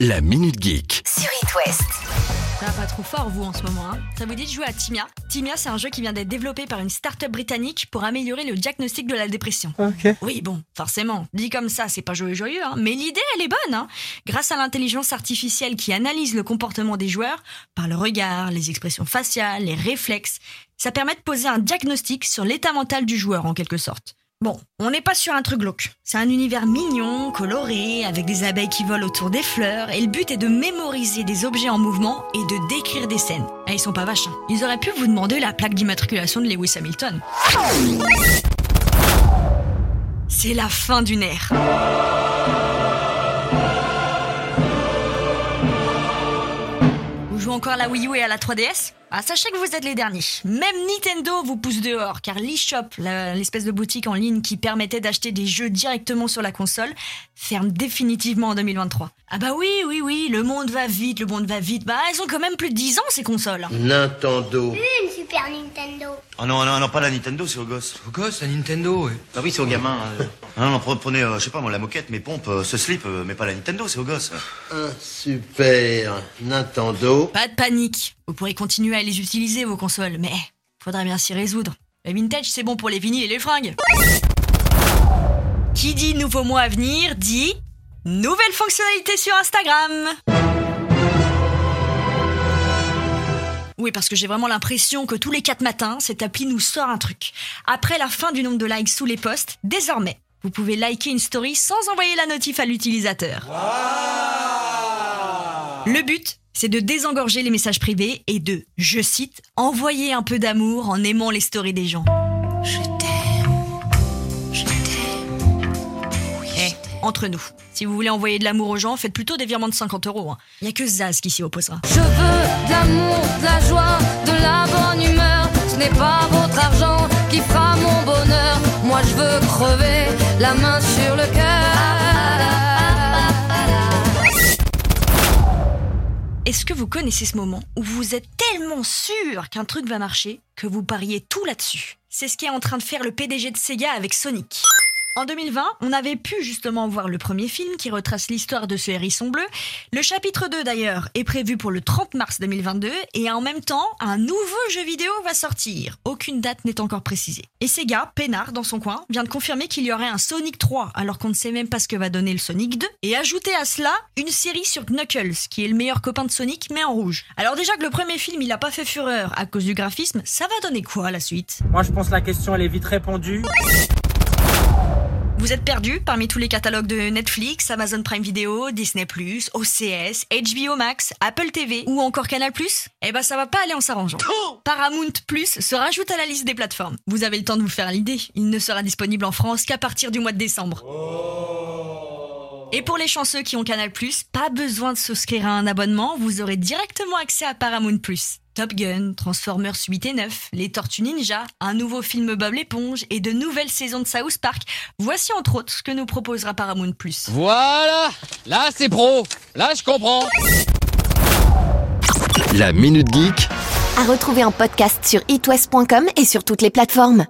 La Minute Geek. sur It West. Ça va pas trop fort, vous, en ce moment. Hein ça vous dit de jouer à Timia? Timia, c'est un jeu qui vient d'être développé par une start-up britannique pour améliorer le diagnostic de la dépression. Ok. Oui, bon, forcément. Dit comme ça, c'est pas joyeux joyeux, hein. mais l'idée, elle est bonne. Hein Grâce à l'intelligence artificielle qui analyse le comportement des joueurs, par le regard, les expressions faciales, les réflexes, ça permet de poser un diagnostic sur l'état mental du joueur, en quelque sorte. Bon, on n'est pas sur un truc glauque. C'est un univers mignon, coloré, avec des abeilles qui volent autour des fleurs, et le but est de mémoriser des objets en mouvement et de décrire des scènes. Ah, ils sont pas vaches. hein. Ils auraient pu vous demander la plaque d'immatriculation de Lewis Hamilton. C'est la fin d'une ère. Vous jouez encore à la Wii U et à la 3DS ah, Sachez que vous êtes les derniers. Même Nintendo vous pousse dehors, car l'eShop, l'espèce de boutique en ligne qui permettait d'acheter des jeux directement sur la console, ferme définitivement en 2023. Ah bah oui, oui, oui, le monde va vite, le monde va vite. Bah, elles ont quand même plus de 10 ans, ces consoles. Nintendo. Une Super Nintendo. Oh non, non, non, pas la Nintendo, c'est aux gosses. Au gosse, la Nintendo, ouais. Ah oui, c'est aux gamins. Ah non, non, pre- prenez, euh, je sais pas moi, la moquette, mes pompes, euh, ce slip, euh, mais pas la Nintendo, c'est aux gosses. Un Super Nintendo. Pas de panique. Vous pourrez continuer à les utiliser, vos consoles, mais faudra bien s'y résoudre. Le vintage, c'est bon pour les vinyles et les fringues. Qui dit nouveau mois à venir dit nouvelle fonctionnalité sur Instagram. Oui, parce que j'ai vraiment l'impression que tous les 4 matins, cette appli nous sort un truc. Après la fin du nombre de likes sous les posts, désormais, vous pouvez liker une story sans envoyer la notif à l'utilisateur. Le but, c'est de désengorger les messages privés et de, je cite, envoyer un peu d'amour en aimant les stories des gens. Je t'aime. Je t'aime. Eh, entre nous, si vous voulez envoyer de l'amour aux gens, faites plutôt des virements de 50 euros. hein. Il y a que Zaz qui s'y opposera. Je veux de l'amour, de la joie, de la bonne humeur. Ce n'est pas votre argent qui fera mon bonheur. Moi je veux crever la main sur le cœur. Est-ce que vous connaissez ce moment où vous êtes tellement sûr qu'un truc va marcher que vous pariez tout là-dessus? C'est ce qui est en train de faire le PDG de Sega avec Sonic. En 2020, on avait pu justement voir le premier film qui retrace l'histoire de ce hérisson bleu. Le chapitre 2 d'ailleurs est prévu pour le 30 mars 2022 et en même temps, un nouveau jeu vidéo va sortir. Aucune date n'est encore précisée. Et Sega, peinard dans son coin, vient de confirmer qu'il y aurait un Sonic 3 alors qu'on ne sait même pas ce que va donner le Sonic 2 et ajouter à cela une série sur Knuckles qui est le meilleur copain de Sonic mais en rouge. Alors déjà que le premier film il a pas fait fureur à cause du graphisme, ça va donner quoi la suite? Moi, je pense que la question, elle est vite répondue. Vous êtes perdu parmi tous les catalogues de Netflix, Amazon Prime Video, Disney+, OCS, HBO Max, Apple TV ou encore Canal+. Eh ben ça va pas aller en s'arrangeant. Paramount Plus se rajoute à la liste des plateformes. Vous avez le temps de vous faire l'idée, il ne sera disponible en France qu'à partir du mois de décembre. Et pour les chanceux qui ont Canal+, pas besoin de souscrire à un abonnement, vous aurez directement accès à Paramount+. Top Gun, Transformers 8 et 9, Les Tortues Ninja, un nouveau film Bob l'éponge et de nouvelles saisons de South Park. Voici entre autres ce que nous proposera Paramount+. Voilà Là, c'est pro Là, je comprends La Minute Geek. À retrouver en podcast sur itwest.com et sur toutes les plateformes.